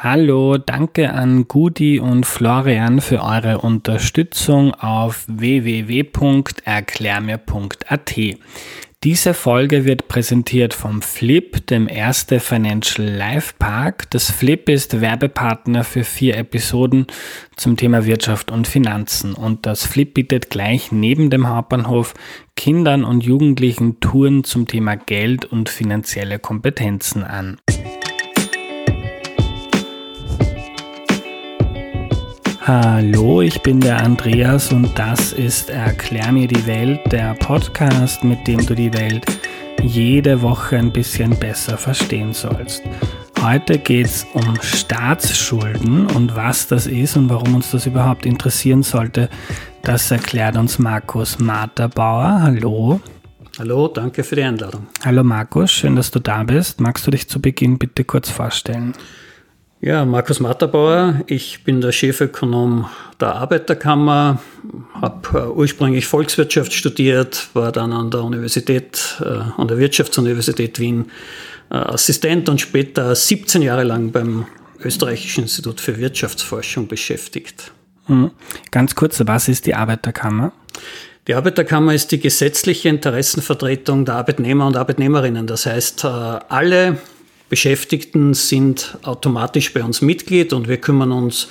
Hallo, danke an Gudi und Florian für eure Unterstützung auf www.erklärmir.at. Diese Folge wird präsentiert vom Flip, dem erste Financial Life Park. Das Flip ist Werbepartner für vier Episoden zum Thema Wirtschaft und Finanzen und das Flip bietet gleich neben dem Hauptbahnhof Kindern und Jugendlichen Touren zum Thema Geld und finanzielle Kompetenzen an. Hallo, ich bin der Andreas und das ist Erklär mir die Welt, der Podcast, mit dem du die Welt jede Woche ein bisschen besser verstehen sollst. Heute geht es um Staatsschulden und was das ist und warum uns das überhaupt interessieren sollte. Das erklärt uns Markus Materbauer. Hallo. Hallo, danke für die Einladung. Hallo Markus, schön, dass du da bist. Magst du dich zu Beginn bitte kurz vorstellen? Ja, Markus Matterbauer, ich bin der Chefökonom der Arbeiterkammer, habe äh, ursprünglich Volkswirtschaft studiert, war dann an der Universität, äh, an der Wirtschaftsuniversität Wien äh, Assistent und später 17 Jahre lang beim Österreichischen Institut für Wirtschaftsforschung beschäftigt. Mhm. Ganz kurz, was ist die Arbeiterkammer? Die Arbeiterkammer ist die gesetzliche Interessenvertretung der Arbeitnehmer und Arbeitnehmerinnen. Das heißt, alle Beschäftigten sind automatisch bei uns Mitglied und wir kümmern uns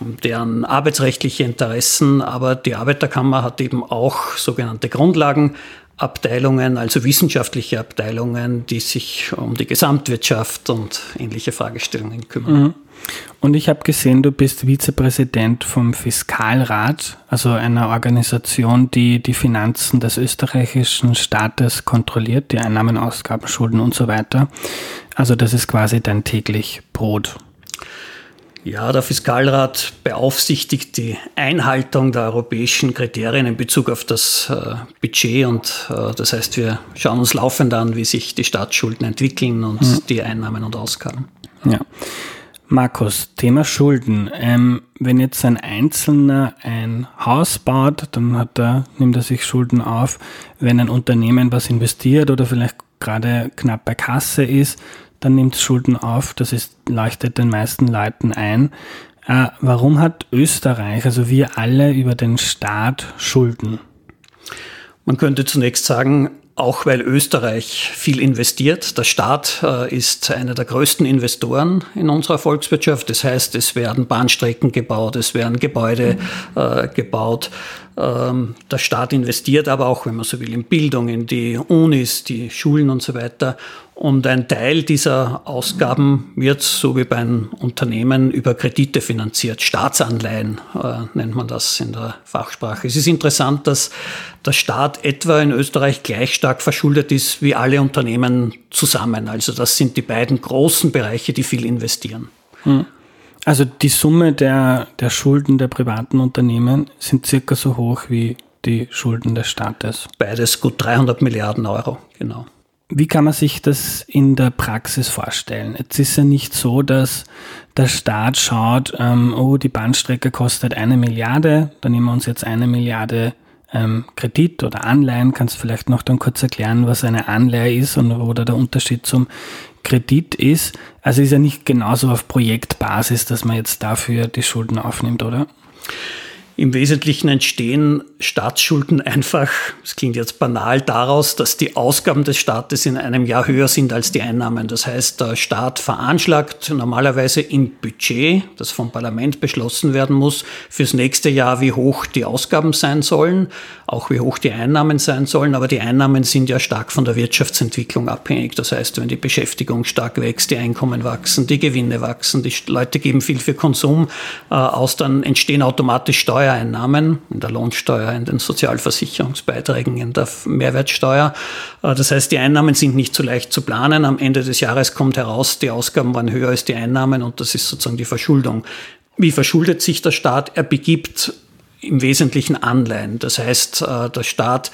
um deren arbeitsrechtliche Interessen, aber die Arbeiterkammer hat eben auch sogenannte Grundlagenabteilungen, also wissenschaftliche Abteilungen, die sich um die Gesamtwirtschaft und ähnliche Fragestellungen kümmern. Mhm. Und ich habe gesehen, du bist Vizepräsident vom Fiskalrat, also einer Organisation, die die Finanzen des österreichischen Staates kontrolliert, die Einnahmen, Ausgaben, Schulden und so weiter. Also das ist quasi dein täglich Brot. Ja, der Fiskalrat beaufsichtigt die Einhaltung der europäischen Kriterien in Bezug auf das äh, Budget und äh, das heißt, wir schauen uns laufend an, wie sich die Staatsschulden entwickeln und mhm. die Einnahmen und Ausgaben. Ja. Markus, Thema Schulden. Ähm, wenn jetzt ein Einzelner ein Haus baut, dann hat er, nimmt er sich Schulden auf. Wenn ein Unternehmen was investiert oder vielleicht gerade knapp bei Kasse ist, dann nimmt es Schulden auf. Das ist, leuchtet den meisten Leuten ein. Äh, warum hat Österreich, also wir alle über den Staat Schulden? Man könnte zunächst sagen, auch weil Österreich viel investiert. Der Staat äh, ist einer der größten Investoren in unserer Volkswirtschaft. Das heißt, es werden Bahnstrecken gebaut, es werden Gebäude äh, gebaut. Ähm, der Staat investiert aber auch, wenn man so will, in Bildung, in die Unis, die Schulen und so weiter. Und ein Teil dieser Ausgaben wird, so wie bei einem Unternehmen, über Kredite finanziert. Staatsanleihen äh, nennt man das in der Fachsprache. Es ist interessant, dass der Staat etwa in Österreich gleich stark verschuldet ist wie alle Unternehmen zusammen. Also das sind die beiden großen Bereiche, die viel investieren. Hm. Also die Summe der, der Schulden der privaten Unternehmen sind circa so hoch wie die Schulden des Staates. Beides gut 300 Milliarden Euro, genau. Wie kann man sich das in der Praxis vorstellen? Jetzt ist ja nicht so, dass der Staat schaut, ähm, oh, die Bahnstrecke kostet eine Milliarde, dann nehmen wir uns jetzt eine Milliarde ähm, Kredit oder Anleihen. Kannst du vielleicht noch dann kurz erklären, was eine Anleihe ist und wo da der Unterschied zum Kredit ist. Also ist ja nicht genauso auf Projektbasis, dass man jetzt dafür die Schulden aufnimmt, oder? Im Wesentlichen entstehen Staatsschulden einfach, es klingt jetzt banal, daraus, dass die Ausgaben des Staates in einem Jahr höher sind als die Einnahmen. Das heißt, der Staat veranschlagt normalerweise im Budget, das vom Parlament beschlossen werden muss, fürs nächste Jahr, wie hoch die Ausgaben sein sollen, auch wie hoch die Einnahmen sein sollen. Aber die Einnahmen sind ja stark von der Wirtschaftsentwicklung abhängig. Das heißt, wenn die Beschäftigung stark wächst, die Einkommen wachsen, die Gewinne wachsen, die Leute geben viel für Konsum äh, aus, dann entstehen automatisch Steuern Steuereinnahmen, in der Lohnsteuer, in den Sozialversicherungsbeiträgen, in der Mehrwertsteuer. Äh, das heißt, die Einnahmen sind nicht so leicht zu planen. Am Ende des Jahres kommt heraus, die Ausgaben waren höher als die Einnahmen und das ist sozusagen die Verschuldung. Wie verschuldet sich der Staat? Er begibt im Wesentlichen Anleihen. Das heißt, äh, der Staat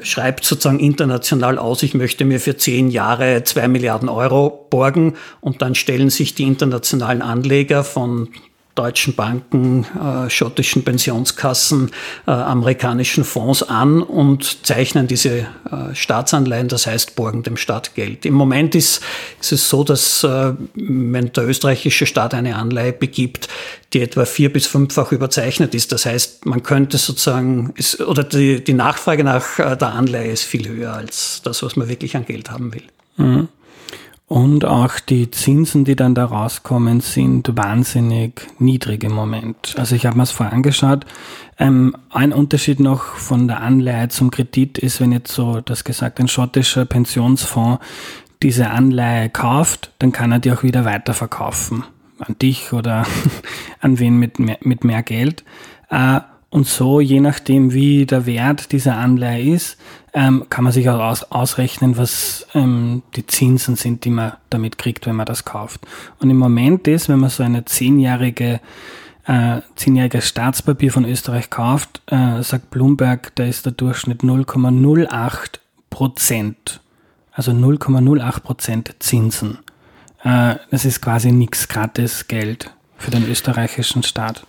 schreibt sozusagen international aus, ich möchte mir für zehn Jahre zwei Milliarden Euro borgen und dann stellen sich die internationalen Anleger von deutschen Banken, äh, schottischen Pensionskassen, äh, amerikanischen Fonds an und zeichnen diese äh, Staatsanleihen, das heißt borgen dem Staat Geld. Im Moment ist, ist es so, dass äh, wenn der österreichische Staat eine Anleihe begibt, die etwa vier bis fünffach überzeichnet ist. Das heißt, man könnte sozusagen, ist, oder die, die Nachfrage nach äh, der Anleihe ist viel höher als das, was man wirklich an Geld haben will. Mhm. Und auch die Zinsen, die dann da rauskommen, sind wahnsinnig niedrig im Moment. Also ich habe mir es vorher angeschaut. Ähm, ein Unterschied noch von der Anleihe zum Kredit ist, wenn jetzt so das gesagt ein schottischer Pensionsfonds diese Anleihe kauft, dann kann er die auch wieder weiterverkaufen. An dich oder an wen mit mehr, mit mehr Geld. Äh, und so, je nachdem, wie der Wert dieser Anleihe ist, ähm, kann man sich auch aus, ausrechnen, was ähm, die Zinsen sind, die man damit kriegt, wenn man das kauft. Und im Moment ist, wenn man so eine zehnjährige äh, zehnjähriges Staatspapier von Österreich kauft, äh, sagt Bloomberg, da ist der Durchschnitt 0,08 Prozent. Also 0,08 Prozent Zinsen. Äh, das ist quasi nichts gratis Geld für den österreichischen Staat.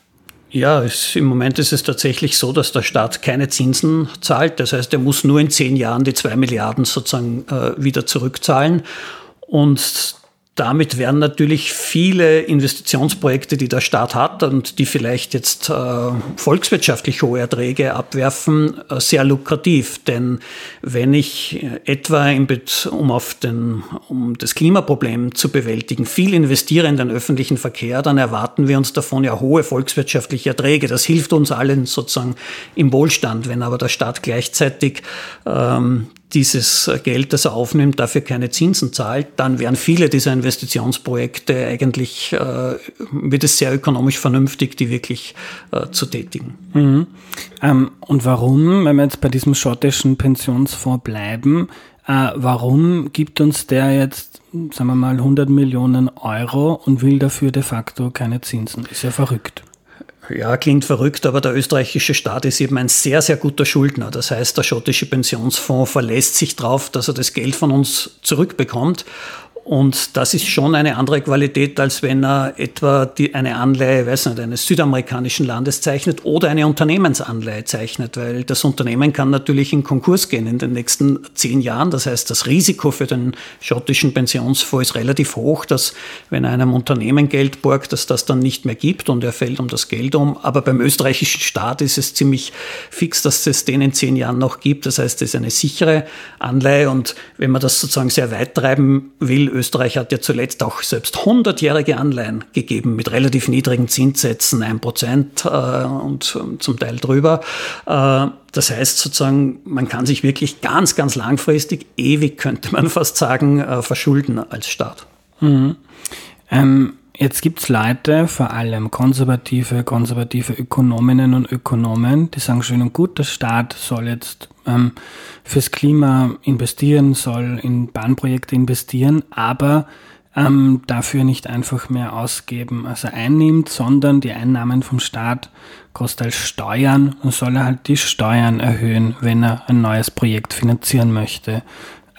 Ja, es, im Moment ist es tatsächlich so, dass der Staat keine Zinsen zahlt. Das heißt, er muss nur in zehn Jahren die zwei Milliarden sozusagen äh, wieder zurückzahlen. Und damit werden natürlich viele Investitionsprojekte, die der Staat hat und die vielleicht jetzt äh, volkswirtschaftlich hohe Erträge abwerfen, äh, sehr lukrativ. Denn wenn ich etwa, im um, auf den, um das Klimaproblem zu bewältigen, viel investiere in den öffentlichen Verkehr, dann erwarten wir uns davon ja hohe volkswirtschaftliche Erträge. Das hilft uns allen sozusagen im Wohlstand. Wenn aber der Staat gleichzeitig ähm, dieses Geld, das er aufnimmt, dafür keine Zinsen zahlt, dann wären viele dieser Investitionsprojekte eigentlich, äh, wird es sehr ökonomisch vernünftig, die wirklich äh, zu tätigen. Mhm. Ähm, und warum, wenn wir jetzt bei diesem schottischen Pensionsfonds bleiben, äh, warum gibt uns der jetzt, sagen wir mal, 100 Millionen Euro und will dafür de facto keine Zinsen? Ist ja verrückt. Ja, klingt verrückt, aber der österreichische Staat ist eben ein sehr, sehr guter Schuldner. Das heißt, der schottische Pensionsfonds verlässt sich darauf, dass er das Geld von uns zurückbekommt. Und das ist schon eine andere Qualität, als wenn er etwa die, eine Anleihe, weiß nicht, eines südamerikanischen Landes zeichnet oder eine Unternehmensanleihe zeichnet, weil das Unternehmen kann natürlich in Konkurs gehen in den nächsten zehn Jahren. Das heißt, das Risiko für den schottischen Pensionsfonds ist relativ hoch, dass wenn er einem Unternehmen Geld borgt, dass das dann nicht mehr gibt und er fällt um das Geld um. Aber beim österreichischen Staat ist es ziemlich fix, dass es den in zehn Jahren noch gibt. Das heißt, es ist eine sichere Anleihe und wenn man das sozusagen sehr weit treiben will, Österreich hat ja zuletzt auch selbst hundertjährige Anleihen gegeben mit relativ niedrigen Zinssätzen, ein Prozent äh, und ähm, zum Teil drüber. Äh, das heißt sozusagen, man kann sich wirklich ganz, ganz langfristig, ewig könnte man fast sagen, äh, verschulden als Staat. Mhm. Ähm Jetzt gibt es Leute, vor allem konservative, konservative Ökonominnen und Ökonomen, die sagen schön und gut, der Staat soll jetzt ähm, fürs Klima investieren, soll in Bahnprojekte investieren, aber ähm, dafür nicht einfach mehr ausgeben, als er einnimmt, sondern die Einnahmen vom Staat kostet als Steuern und soll er halt die Steuern erhöhen, wenn er ein neues Projekt finanzieren möchte.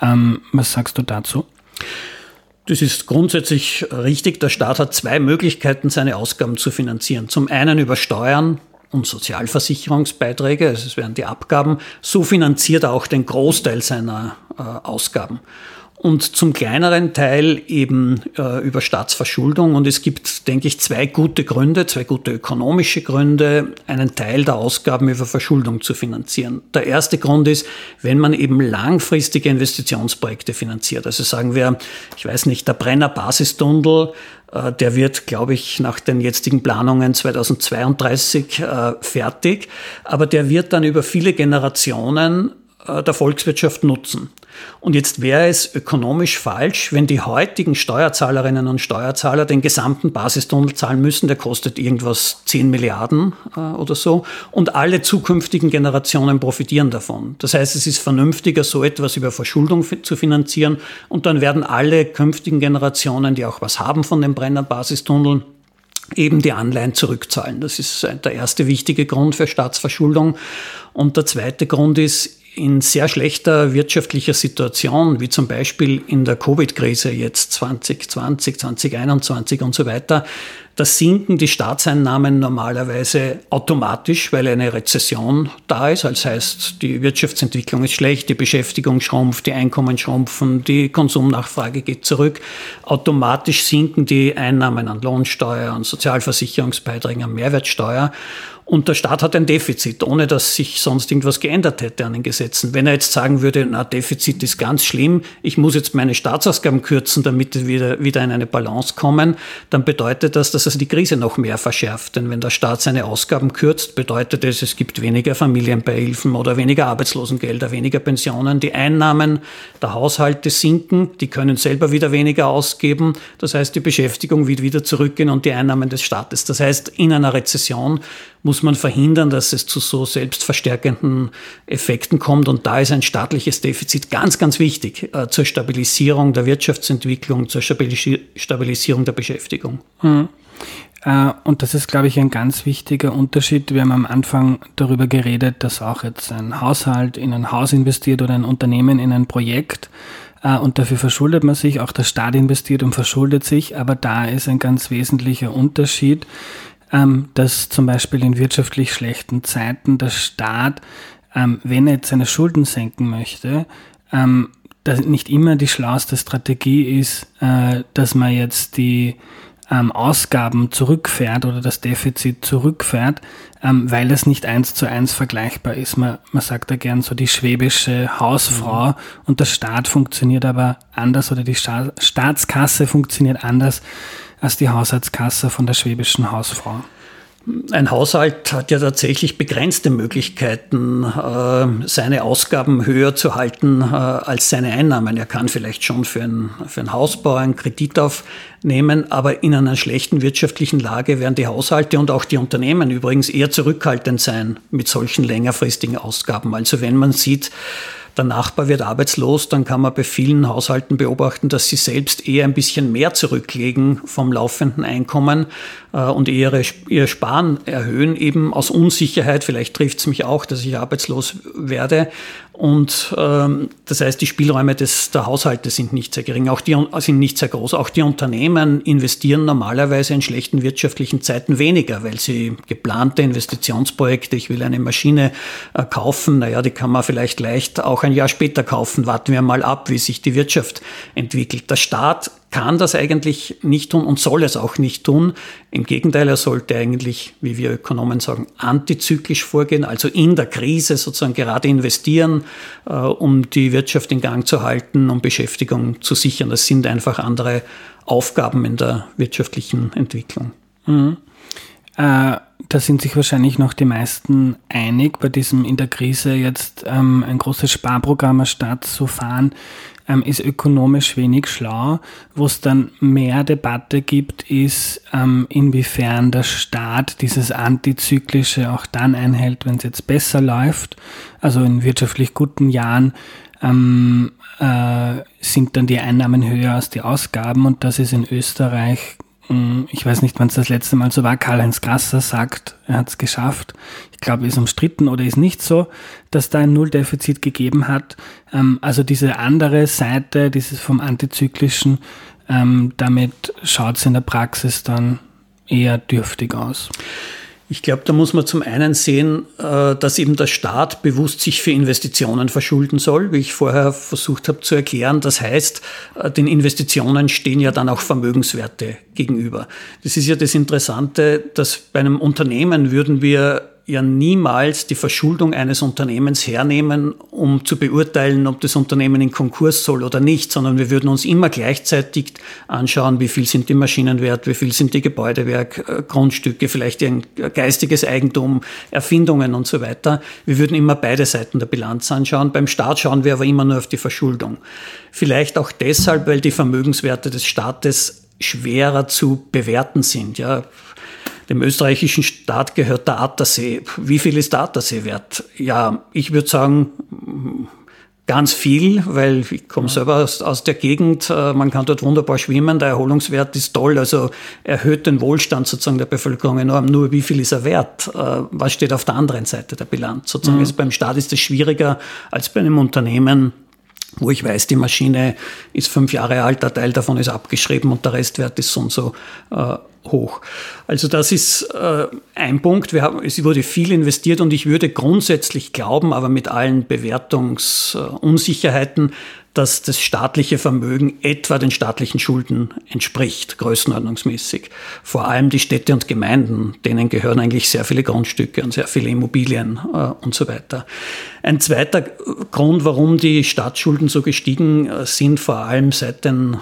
Ähm, was sagst du dazu? Das ist grundsätzlich richtig. Der Staat hat zwei Möglichkeiten, seine Ausgaben zu finanzieren. Zum einen über Steuern und Sozialversicherungsbeiträge, also es wären die Abgaben. So finanziert er auch den Großteil seiner äh, Ausgaben und zum kleineren Teil eben äh, über Staatsverschuldung. Und es gibt, denke ich, zwei gute Gründe, zwei gute ökonomische Gründe, einen Teil der Ausgaben über Verschuldung zu finanzieren. Der erste Grund ist, wenn man eben langfristige Investitionsprojekte finanziert. Also sagen wir, ich weiß nicht, der Brenner Basistunnel, der wird, glaube ich, nach den jetzigen Planungen 2032 äh, fertig, aber der wird dann über viele Generationen äh, der Volkswirtschaft nutzen. Und jetzt wäre es ökonomisch falsch, wenn die heutigen Steuerzahlerinnen und Steuerzahler den gesamten Basistunnel zahlen müssen, der kostet irgendwas 10 Milliarden äh, oder so, und alle zukünftigen Generationen profitieren davon. Das heißt, es ist vernünftiger, so etwas über Verschuldung zu finanzieren, und dann werden alle künftigen Generationen, die auch was haben von dem Brenner Basistunnel, eben die Anleihen zurückzahlen. Das ist der erste wichtige Grund für Staatsverschuldung. Und der zweite Grund ist, in sehr schlechter wirtschaftlicher Situation, wie zum Beispiel in der Covid-Krise jetzt 2020, 2021 und so weiter, Das sinken die Staatseinnahmen normalerweise automatisch, weil eine Rezession da ist. Das heißt, die Wirtschaftsentwicklung ist schlecht, die Beschäftigung schrumpft, die Einkommen schrumpfen, die Konsumnachfrage geht zurück. Automatisch sinken die Einnahmen an Lohnsteuer, an Sozialversicherungsbeiträgen, an Mehrwertsteuer. Und der Staat hat ein Defizit, ohne dass sich sonst irgendwas geändert hätte an den Gesetzen. Wenn er jetzt sagen würde, na, Defizit ist ganz schlimm, ich muss jetzt meine Staatsausgaben kürzen, damit wir wieder, in eine Balance kommen, dann bedeutet das, dass es die Krise noch mehr verschärft. Denn wenn der Staat seine Ausgaben kürzt, bedeutet es, es gibt weniger Familienbeihilfen oder weniger Arbeitslosengelder, weniger Pensionen. Die Einnahmen der Haushalte sinken, die können selber wieder weniger ausgeben. Das heißt, die Beschäftigung wird wieder zurückgehen und die Einnahmen des Staates. Das heißt, in einer Rezession muss man verhindern, dass es zu so selbstverstärkenden Effekten kommt. Und da ist ein staatliches Defizit ganz, ganz wichtig äh, zur Stabilisierung der Wirtschaftsentwicklung, zur Stabilisierung der Beschäftigung. Hm. Äh, und das ist, glaube ich, ein ganz wichtiger Unterschied. Wir haben am Anfang darüber geredet, dass auch jetzt ein Haushalt in ein Haus investiert oder ein Unternehmen in ein Projekt äh, und dafür verschuldet man sich, auch der Staat investiert und verschuldet sich, aber da ist ein ganz wesentlicher Unterschied dass zum Beispiel in wirtschaftlich schlechten Zeiten der Staat, ähm, wenn er jetzt seine Schulden senken möchte, ähm, dass nicht immer die schlauste Strategie ist, äh, dass man jetzt die ähm, Ausgaben zurückfährt oder das Defizit zurückfährt, ähm, weil es nicht eins zu eins vergleichbar ist. Man, man sagt da gern so die schwäbische Hausfrau mhm. und der Staat funktioniert aber anders oder die Sta Staatskasse funktioniert anders als die Haushaltskasse von der schwäbischen Hausfrau. Ein Haushalt hat ja tatsächlich begrenzte Möglichkeiten, äh, seine Ausgaben höher zu halten äh, als seine Einnahmen. Er kann vielleicht schon für einen, für einen Hausbau einen Kredit aufnehmen, aber in einer schlechten wirtschaftlichen Lage werden die Haushalte und auch die Unternehmen übrigens eher zurückhaltend sein mit solchen längerfristigen Ausgaben. Also wenn man sieht, der Nachbar wird arbeitslos, dann kann man bei vielen Haushalten beobachten, dass sie selbst eher ein bisschen mehr zurücklegen vom laufenden Einkommen und ihre, ihr Sparen erhöhen, eben aus Unsicherheit. Vielleicht trifft es mich auch, dass ich arbeitslos werde. Und ähm, das heißt, die Spielräume des, der Haushalte sind nicht sehr gering, auch die sind nicht sehr groß. Auch die Unternehmen investieren normalerweise in schlechten wirtschaftlichen Zeiten weniger, weil sie geplante Investitionsprojekte, ich will eine Maschine äh, kaufen, naja, die kann man vielleicht leicht auch ein Jahr später kaufen. Warten wir mal ab, wie sich die Wirtschaft entwickelt. Der Staat kann das eigentlich nicht tun und soll es auch nicht tun. Im Gegenteil, er sollte eigentlich, wie wir Ökonomen sagen, antizyklisch vorgehen, also in der Krise sozusagen gerade investieren, äh, um die Wirtschaft in Gang zu halten, um Beschäftigung zu sichern. Das sind einfach andere Aufgaben in der wirtschaftlichen Entwicklung. Mhm. Äh, da sind sich wahrscheinlich noch die meisten einig, bei diesem in der Krise jetzt ähm, ein großes Sparprogramm statt zu fahren ähm, ist ökonomisch wenig schlau. Wo es dann mehr Debatte gibt, ist, ähm, inwiefern der Staat dieses Antizyklische auch dann einhält, wenn es jetzt besser läuft. Also in wirtschaftlich guten Jahren ähm, äh, sind dann die Einnahmen höher als die Ausgaben und das ist in Österreich ich weiß nicht, wann es das letzte Mal so war, Karl-Heinz Grasser sagt, er hat es geschafft. Ich glaube, ist umstritten oder ist nicht so, dass da ein Nulldefizit gegeben hat. Ähm, also diese andere Seite, dieses vom Antizyklischen, ähm, damit schaut es in der Praxis dann eher dürftig aus. Ich glaube, da muss man zum einen sehen, äh, dass eben der Staat bewusst sich für Investitionen verschulden soll, wie ich vorher versucht habe zu erklären. Das heißt, äh, den Investitionen stehen ja dann auch Vermögenswerte gegenüber. Das ist ja das Interessante, dass bei einem Unternehmen würden wir ja niemals die Verschuldung eines Unternehmens hernehmen, um zu beurteilen, ob das Unternehmen in Konkurs soll oder nicht, sondern wir würden uns immer gleichzeitig anschauen, wie viel sind die Maschinen wert, wie viel sind die Gebäudewerk, äh, Grundstücke, vielleicht ein geistiges Eigentum, Erfindungen und so weiter. Wir würden immer beide Seiten der Bilanz anschauen. Beim Staat schauen wir aber immer nur auf die Verschuldung. Vielleicht auch deshalb, weil die Vermögenswerte des Staates schwerer zu bewerten sind. Ja, dem österreichischen Staat gehört der Attersee. Wie viel ist der Attersee wert? Ja, ich würde sagen, ganz viel, weil ich komme selber aus, aus, der Gegend, äh, man kann dort wunderbar schwimmen, der Erholungswert ist toll, also erhöht den Wohlstand sozusagen der Bevölkerung enorm. Nur wie viel ist er wert? Äh, was steht auf der anderen Seite der Bilanz? Sozusagen mhm. also beim Staat ist es schwieriger als bei einem Unternehmen, wo ich weiß, die Maschine ist fünf Jahre alt, der Teil davon ist abgeschrieben und der Restwert ist so und so äh, hoch. Also das ist äh, ein Punkt. Wir haben, es wurde viel investiert und ich würde grundsätzlich glauben, aber mit allen Bewertungsunsicherheiten, dass das staatliche Vermögen etwa den staatlichen Schulden entspricht, größenordnungsmäßig. Vor allem die Städte und Gemeinden, denen gehören eigentlich sehr viele Grundstücke und sehr viele Immobilien äh, und so weiter. Ein zweiter Grund, warum die Staatsschulden so gestiegen äh, sind, vor allem seit den äh,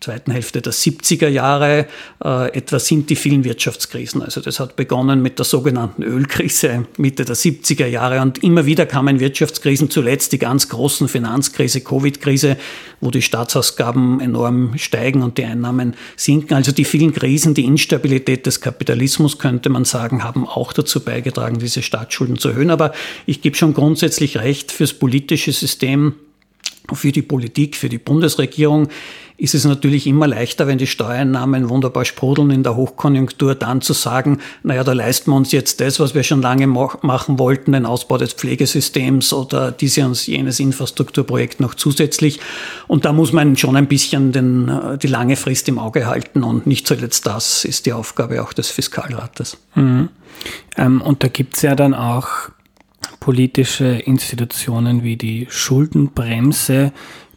zweiten Hälfte der 70er Jahre äh, etwa sind die vielen Wirtschaftskrisen. Also das hat begonnen mit der sogenannten Ölkrise Mitte der 70er Jahre und immer wieder kamen Wirtschaftskrisen, zuletzt die ganz großen Finanzkrise, Covid-Krise, wo die Staatsausgaben enorm steigen und die Einnahmen sinken. Also die vielen Krisen, die Instabilität des Kapitalismus, könnte man sagen, haben auch dazu beigetragen, diese Staatsschulden zu erhöhen. Aber ich gebe schon grundsätzlich recht, fürs politische System, für die Politik, für die Bundesregierung ist es natürlich immer leichter, wenn die Steuereinnahmen wunderbar sprudeln in der Hochkonjunktur, dann zu sagen, naja, da leisten wir uns jetzt das, was wir schon lange machen wollten, den Ausbau des Pflegesystems oder diese und jenes Infrastrukturprojekt noch zusätzlich. Und da muss man schon ein bisschen den, äh, die lange Frist im Auge halten und nicht zuletzt das ist die Aufgabe auch des Fiskalrates. Mhm. Ähm, und da gibt's ja dann auch politische Institutionen wie die Schuldenbremse,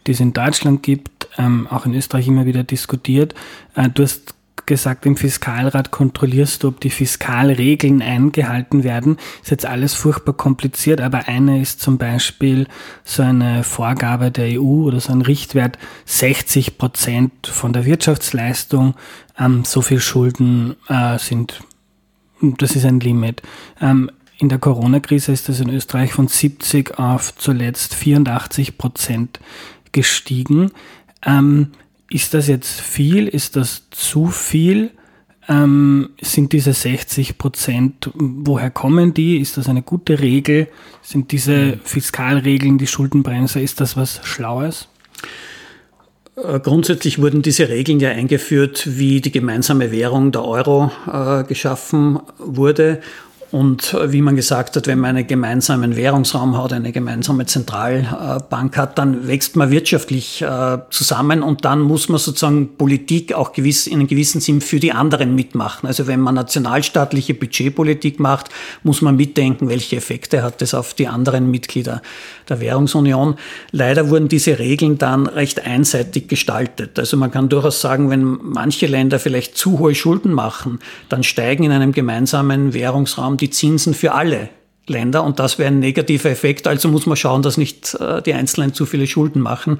die es in Deutschland gibt, ähm, auch in Österreich immer wieder diskutiert. Äh, du hast gesagt, im Fiskalrat kontrollierst du, ob die Fiskalregeln eingehalten werden. Ist jetzt alles furchtbar kompliziert, aber eine ist zum Beispiel so eine Vorgabe der EU oder so ein Richtwert 60 Prozent von der Wirtschaftsleistung. Ähm, so viel Schulden äh, sind, das ist ein Limit. Ähm, in der Corona-Krise ist das in Österreich von 70 auf zuletzt 84 Prozent gestiegen. Ähm, ist das jetzt viel? Ist das zu viel? Ähm, sind diese 60 Prozent, woher kommen die? Ist das eine gute Regel? Sind diese Fiskalregeln, die Schuldenbremse, ist das was Schlaues? Äh, grundsätzlich wurden diese Regeln ja eingeführt, wie die gemeinsame Währung der Euro äh, geschaffen wurde. Und äh, wie man gesagt hat, wenn man einen gemeinsamen Währungsraum hat, eine gemeinsame Zentralbank hat, dann wächst man wirtschaftlich äh, zusammen und dann muss man sozusagen Politik auch gewiss, in einem gewissen Sinn für die anderen mitmachen. Also wenn man nationalstaatliche Budgetpolitik macht, muss man mitdenken, welche Effekte hat das auf die anderen Mitglieder der Währungsunion. Leider wurden diese Regeln dann recht einseitig gestaltet. Also man kann durchaus sagen, wenn manche Länder vielleicht zu hohe Schulden machen, dann steigen in einem gemeinsamen Währungsraum die Zinsen für alle Länder und das wäre ein negativer Effekt. Also muss man schauen, dass nicht äh, die Einzelnen zu viele Schulden machen.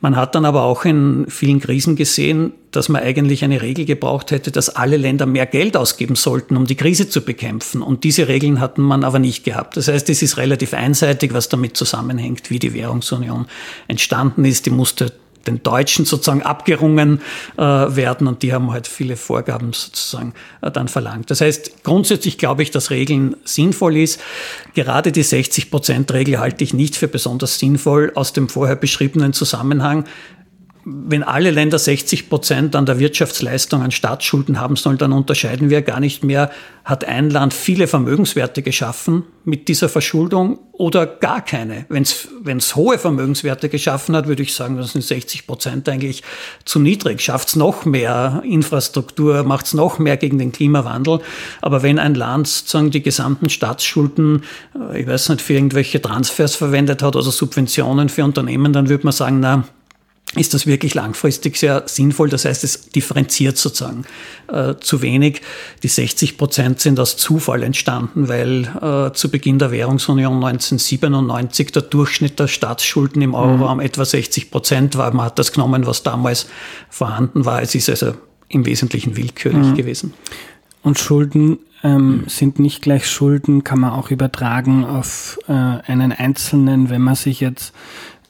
Man hat dann aber auch in vielen Krisen gesehen, dass man eigentlich eine Regel gebraucht hätte, dass alle Länder mehr Geld ausgeben sollten, um die Krise zu bekämpfen. Und diese Regeln hatten man aber nicht gehabt. Das heißt, es ist relativ einseitig, was damit zusammenhängt, wie die Währungsunion entstanden ist. Die musste den Deutschen sozusagen abgerungen äh, werden und die haben halt viele Vorgaben sozusagen äh, dann verlangt. Das heißt, grundsätzlich glaube ich, dass Regeln sinnvoll ist. Gerade die 60-Prozent-Regel halte ich nicht für besonders sinnvoll aus dem vorher beschriebenen Zusammenhang wenn alle Länder 60 Prozent an der Wirtschaftsleistung an Staatsschulden haben sollen, dann unterscheiden wir gar nicht mehr, hat ein Land viele Vermögenswerte geschaffen mit dieser Verschuldung oder gar keine. Wenn es hohe Vermögenswerte geschaffen hat, würde ich sagen, das sind 60 Prozent eigentlich zu niedrig. Schafft es noch mehr Infrastruktur, macht es noch mehr gegen den Klimawandel. Aber wenn ein Land sozusagen die gesamten Staatsschulden, äh, ich weiß nicht, für irgendwelche Transfers verwendet hat oder Subventionen für Unternehmen, dann würde man sagen, na, ist das wirklich langfristig sehr sinnvoll. Das heißt, es differenziert sozusagen äh, zu wenig. Die 60 Prozent sind aus Zufall entstanden, weil äh, zu Beginn der Währungsunion 1997 der Durchschnitt der Staatsschulden im Euroraum mhm. etwa 60 Prozent war. Man hat das genommen, was damals vorhanden war. Es ist also im Wesentlichen willkürlich mhm. gewesen. Und Schulden ähm, sind nicht gleich Schulden, kann man auch übertragen auf äh, einen Einzelnen, wenn man sich jetzt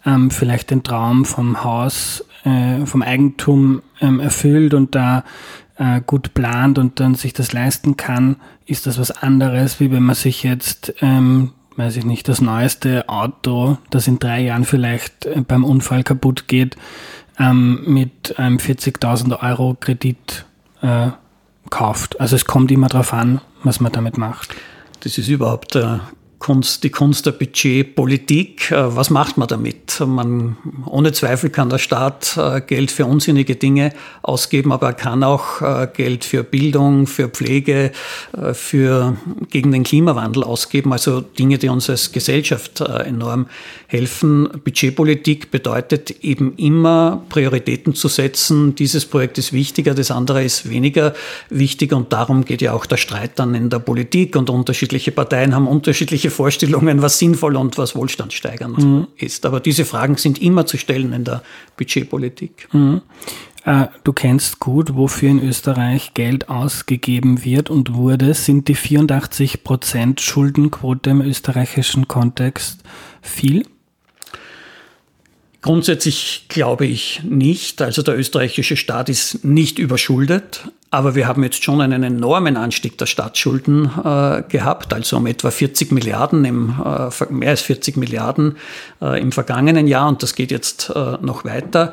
ähm, vielleicht den Traum vom Haus, äh, vom Eigentum ähm, erfüllt und da äh, gut plant und dann sich das leisten kann, ist das was anderes, wie wenn man sich jetzt, ähm, weiß ich nicht, das neueste Auto, das in drei Jahren vielleicht äh, beim Unfall kaputt geht, ähm, mit einem 40.000 Euro Kredit äh, kauft. Also es kommt immer darauf an, was man damit macht. Das ist überhaupt der Kunst, die Kunst der Budgetpolitik. Äh, was macht man damit? Man, ohne Zweifel kann der Staat äh, Geld für unsinnige Dinge ausgeben, aber er kann auch äh, Geld für Bildung, für Pflege, für gegen den Klimawandel ausgeben. Also Dinge, die uns als Gesellschaft enorm helfen. Budgetpolitik bedeutet eben immer Prioritäten zu setzen. Dieses Projekt ist wichtiger, das andere ist weniger wichtig und darum geht ja auch der Streit dann in der Politik und unterschiedliche Parteien haben unterschiedliche Vorstellungen, was sinnvoll und was wohlstandssteigernd mhm. ist. Aber diese Fragen sind immer zu stellen in der Budgetpolitik. Mhm. Äh, du kennst gut, wofür in Österreich Geld ausgegeben wird und wurde. Sind die 84 Prozent Schuldenquote im österreichischen Kontext viel? Grundsätzlich glaube ich nicht. Also der österreichische Staat ist nicht überschuldet, aber wir haben jetzt schon einen enormen Anstieg der Staatsschulden äh, gehabt, also um etwa 40 Milliarden, im, äh, mehr als 40 Milliarden äh, im vergangenen Jahr und das geht jetzt äh, noch weiter.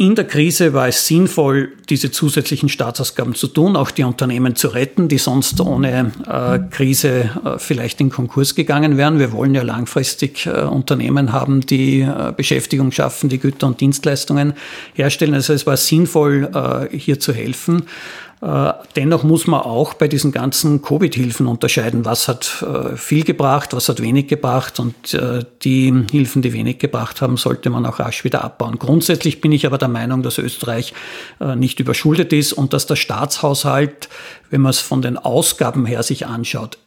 In der Krise war es sinnvoll, diese zusätzlichen Staatsausgaben zu tun, auch die Unternehmen zu retten, die sonst ohne äh, Krise äh, vielleicht in Konkurs gegangen wären. Wir wollen ja langfristig äh, Unternehmen haben, die äh, Beschäftigung schaffen, die Güter und Dienstleistungen herstellen. Also es war sinnvoll, äh, hier zu helfen. Äh, dennoch muss man auch bei diesen ganzen Covid-Hilfen unterscheiden, was hat äh, viel gebracht, was hat wenig gebracht und äh, die Hilfen, die wenig gebracht haben, sollte man auch rasch wieder abbauen. Grundsätzlich bin ich aber der Meinung, dass Österreich nicht überschuldet ist und dass der Staatshaushalt, wenn man es von den Ausgaben her sich anschaut,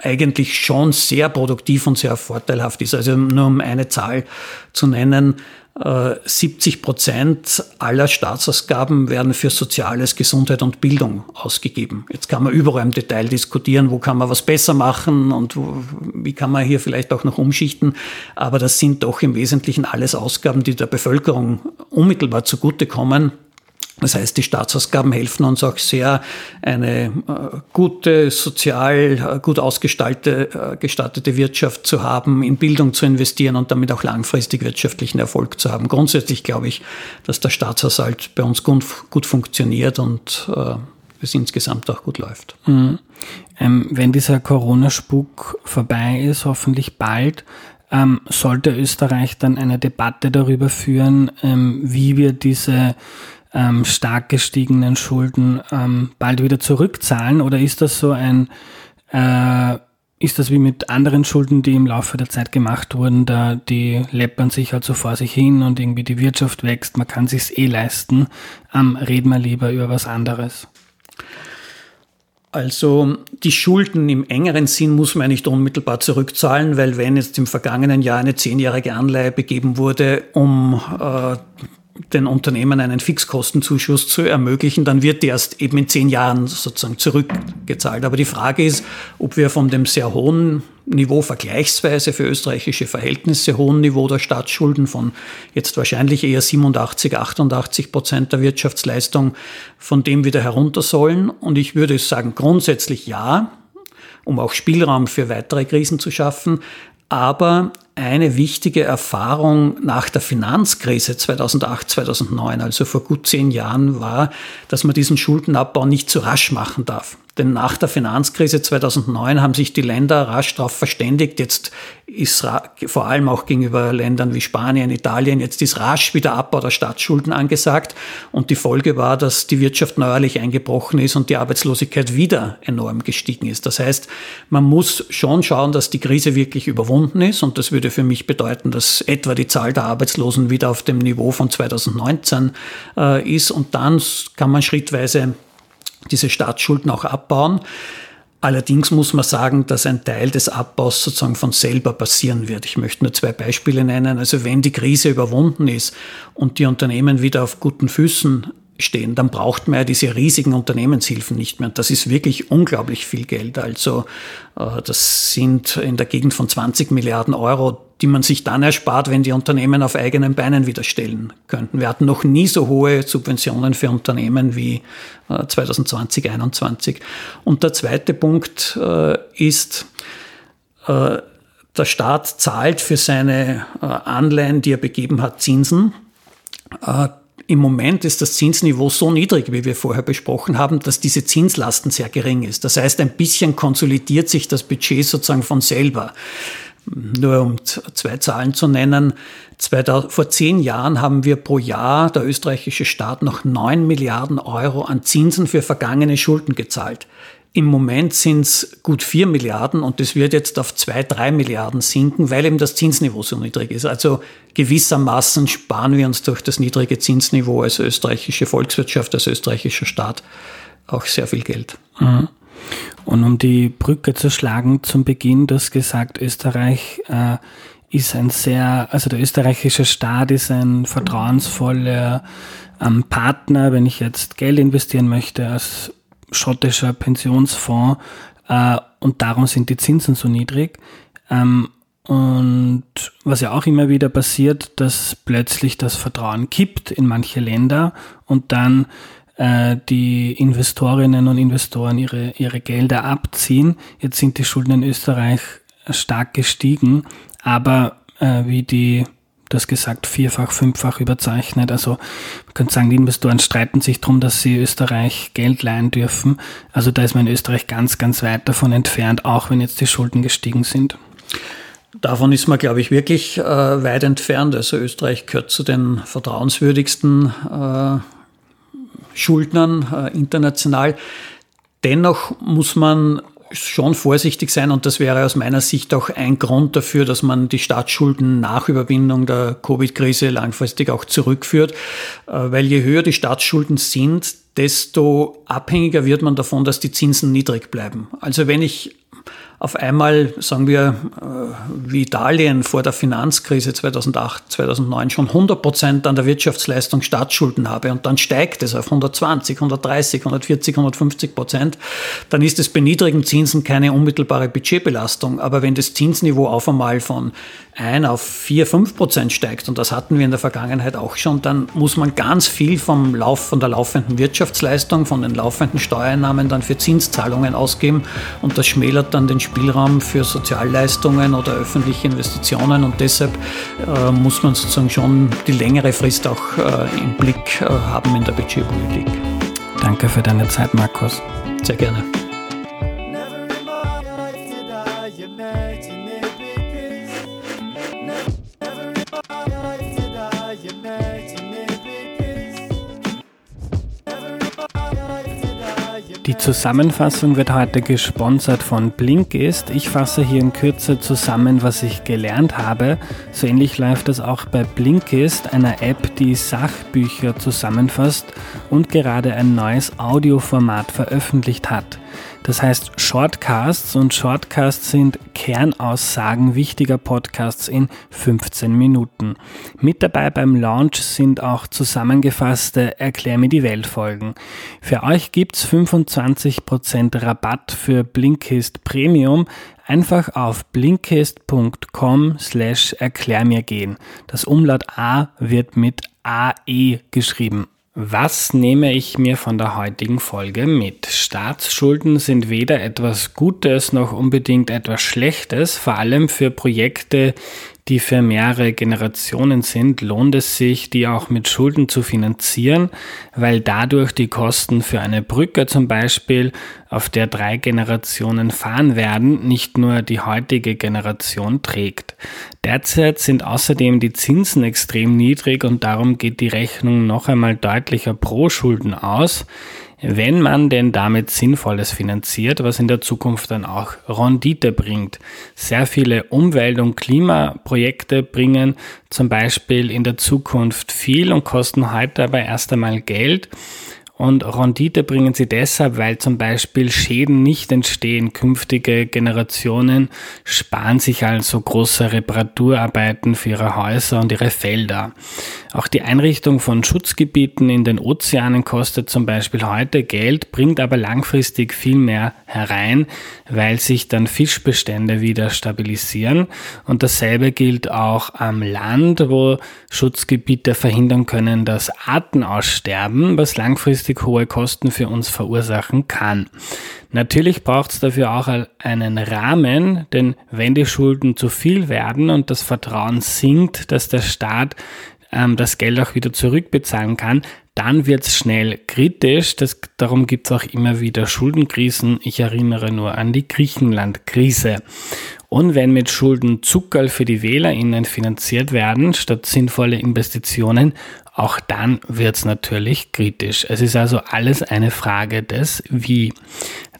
eigentlich schon sehr produktiv und sehr vorteilhaft ist. Also nur um eine Zahl zu nennen, 70 äh, Prozent aller Staatsausgaben werden für Soziales, Gesundheit und Bildung ausgegeben. Jetzt kann man überall im Detail diskutieren, wo kann man was besser machen und wo, wie kann man hier vielleicht auch noch umschichten. Aber das sind doch im Wesentlichen alles Ausgaben, die der Bevölkerung unmittelbar zugutekommen. Das heißt, die Staatsausgaben helfen uns auch sehr, eine äh, gute, sozial äh, gut ausgestattete äh, Wirtschaft zu haben, in Bildung zu investieren und damit auch langfristig wirtschaftlichen Erfolg zu haben. Grundsätzlich glaube ich, dass der Staatshaushalt bei uns gut, gut funktioniert und es insgesamt auch gut läuft. Mhm. Ähm, wenn dieser Corona-Spuk vorbei ist, hoffentlich bald, ähm, sollte Österreich dann eine Debatte darüber führen, ähm, wie wir diese ähm, stark gestiegenen Schulden ähm, bald wieder zurückzahlen? Oder ist das so ein, äh, ist das wie mit anderen Schulden, die im Laufe der Zeit gemacht wurden, da die läppern sich halt so vor sich hin und irgendwie die Wirtschaft wächst, man kann sich's eh leisten, ähm, reden wir lieber über was anderes? Also die Schulden im engeren Sinn muss man nicht unmittelbar zurückzahlen, weil wenn jetzt im vergangenen Jahr eine zehnjährige Anleihe begeben wurde, um äh, den Unternehmen einen Fixkostenzuschuss zu ermöglichen, dann wird die erst eben in zehn Jahren sozusagen zurückgezahlt. Aber die Frage ist, ob wir von dem sehr hohen Niveau, vergleichsweise für österreichische Verhältnisse hohen Niveau der Staatsschulden von jetzt wahrscheinlich eher 87, 88 Prozent der Wirtschaftsleistung, von dem wieder herunter sollen. Und ich würde sagen, grundsätzlich ja, um auch Spielraum für weitere Krisen zu schaffen. Aber eine wichtige Erfahrung nach der Finanzkrise 2008, 2009, also vor gut zehn Jahren, war, dass man diesen Schuldenabbau nicht zu rasch machen darf. Denn nach der Finanzkrise 2009 haben sich die Länder rasch darauf verständigt, jetzt ist vor allem auch gegenüber Ländern wie Spanien, Italien, jetzt ist rasch wieder Abbau der Staatsschulden angesagt. Und die Folge war, dass die Wirtschaft neuerlich eingebrochen ist und die Arbeitslosigkeit wieder enorm gestiegen ist. Das heißt, man muss schon schauen, dass die Krise wirklich überwunden ist. Und das würde für mich bedeuten, dass etwa die Zahl der Arbeitslosen wieder auf dem Niveau von 2019 äh, ist. Und dann kann man schrittweise diese Staatsschulden auch abbauen. Allerdings muss man sagen, dass ein Teil des Abbaus sozusagen von selber passieren wird. Ich möchte nur zwei Beispiele nennen. Also wenn die Krise überwunden ist und die Unternehmen wieder auf guten Füßen stehen, dann braucht man ja diese riesigen Unternehmenshilfen nicht mehr. Und das ist wirklich unglaublich viel Geld. Also äh, das sind in der Gegend von 20 Milliarden Euro, die man sich dann erspart, wenn die Unternehmen auf eigenen Beinen wieder stellen könnten. Wir hatten noch nie so hohe Subventionen für Unternehmen wie 2020, äh, 2021. Und der zweite Punkt äh, ist, der Staat zahlt für seine Anleihen, die er begeben hat, Zinsen im Moment ist das Zinsniveau so niedrig, wie wir vorher besprochen haben, dass diese Zinslasten sehr gering ist. Das heißt, ein bisschen konsolidiert sich das Budget sozusagen von selber. Nur um zwei Zahlen zu nennen. Vor zehn Jahren haben wir pro Jahr, der österreichische Staat, noch neun Milliarden Euro an Zinsen für vergangene Schulden gezahlt. Im Moment sind es gut vier Milliarden und das wird jetzt auf zwei, drei Milliarden sinken, weil eben das Zinsniveau so niedrig ist. Also gewissermaßen sparen wir uns durch das niedrige Zinsniveau als österreichische Volkswirtschaft, als österreichischer Staat auch sehr viel Geld. Mhm. Und um die Brücke zu schlagen zum Beginn, du hast gesagt, Österreich äh, ist ein sehr, also der österreichische Staat ist ein vertrauensvoller ähm, Partner, wenn ich jetzt Geld investieren möchte als schottischer Pensionsfonds äh, und darum sind die Zinsen so niedrig. Ähm, und was ja auch immer wieder passiert, dass plötzlich das Vertrauen kippt in manche Länder und dann äh, die Investorinnen und Investoren ihre, ihre Gelder abziehen. Jetzt sind die Schulden in Österreich stark gestiegen, aber äh, wie die das gesagt, vierfach, fünffach überzeichnet. Also man könnte sagen, die Investoren streiten sich darum, dass sie Österreich Geld leihen dürfen. Also da ist man in Österreich ganz, ganz weit davon entfernt, auch wenn jetzt die Schulden gestiegen sind. Davon ist man, glaube ich, wirklich äh, weit entfernt. Also Österreich gehört zu den vertrauenswürdigsten äh, Schuldnern äh, international. Dennoch muss man schon vorsichtig sein und das wäre aus meiner Sicht auch ein Grund dafür, dass man die Staatsschulden nach Überwindung der Covid-Krise langfristig auch zurückführt, äh, weil je höher die Staatsschulden sind, desto abhängiger wird man davon, dass die Zinsen niedrig bleiben. Also wenn ich auf einmal, sagen wir, äh, wie Italien vor der Finanzkrise 2008, 2009 schon 100 Prozent an der Wirtschaftsleistung Staatsschulden habe und dann steigt es auf 120, 130, 140, 150 Prozent, dann ist es bei niedrigen Zinsen keine unmittelbare Budgetbelastung. Aber wenn das Zinsniveau auf einmal von 1 auf 4, 5 Prozent steigt, und das hatten wir in der Vergangenheit auch schon, dann muss man ganz viel vom Lauf, von der laufenden Wirtschaftsleistung, von den laufenden Steuereinnahmen dann für Zinszahlungen ausgeben und das schmälert dann den Spielraum für Sozialleistungen oder öffentliche Investitionen und deshalb äh, muss man sozusagen schon die längere Frist auch äh, im Blick äh, haben in der Budgetpolitik. Danke für deine Zeit, Markus. Sehr gerne. Die Zusammenfassung wird heute gesponsert von Blinkist. Ich fasse hier in Kürze zusammen, was ich gelernt habe. So ähnlich läuft das auch bei Blinkist, einer App, die Sachbücher zusammenfasst und gerade ein neues Audioformat veröffentlicht hat. Das heißt Shortcasts und Shortcasts sind Kernaussagen wichtiger Podcasts in 15 Minuten. Mit dabei beim Launch sind auch zusammengefasste Erklär mir die Welt Folgen. Für euch gibt's 25% Rabatt für Blinkist Premium. Einfach auf blinkist.com slash erklär mir gehen. Das Umlaut A wird mit AE geschrieben. Was nehme ich mir von der heutigen Folge mit? Staatsschulden sind weder etwas Gutes noch unbedingt etwas Schlechtes, vor allem für Projekte, die für mehrere Generationen sind, lohnt es sich, die auch mit Schulden zu finanzieren, weil dadurch die Kosten für eine Brücke zum Beispiel, auf der drei Generationen fahren werden, nicht nur die heutige Generation trägt. Derzeit sind außerdem die Zinsen extrem niedrig und darum geht die Rechnung noch einmal deutlicher pro Schulden aus wenn man denn damit Sinnvolles finanziert, was in der Zukunft dann auch Rendite bringt. Sehr viele Umwelt- und Klimaprojekte bringen zum Beispiel in der Zukunft viel und kosten heute aber erst einmal Geld. Und Rendite bringen sie deshalb, weil zum Beispiel Schäden nicht entstehen. Künftige Generationen sparen sich also große Reparaturarbeiten für ihre Häuser und ihre Felder. Auch die Einrichtung von Schutzgebieten in den Ozeanen kostet zum Beispiel heute Geld, bringt aber langfristig viel mehr herein, weil sich dann Fischbestände wieder stabilisieren. Und dasselbe gilt auch am Land, wo Schutzgebiete verhindern können, dass Arten aussterben, was langfristig langfristig hohe Kosten für uns verursachen kann. Natürlich braucht es dafür auch einen Rahmen, denn wenn die Schulden zu viel werden und das Vertrauen sinkt, dass der Staat ähm, das Geld auch wieder zurückbezahlen kann, dann wird es schnell kritisch. Das, darum gibt es auch immer wieder Schuldenkrisen. Ich erinnere nur an die Griechenland-Krise. Und wenn mit Schulden Zuckerl für die WählerInnen finanziert werden, statt sinnvolle Investitionen, auch dann wird es natürlich kritisch. Es ist also alles eine Frage des Wie.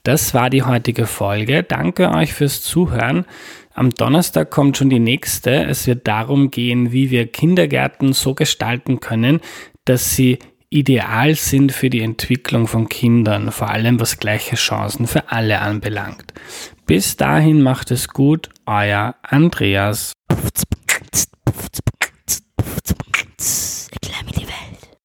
Das war die heutige Folge. Danke euch fürs Zuhören. Am Donnerstag kommt schon die nächste. Es wird darum gehen, wie wir Kindergärten so gestalten können, dass sie ideal sind für die Entwicklung von Kindern, vor allem was gleiche Chancen für alle anbelangt. Bis dahin macht es gut, euer Andreas.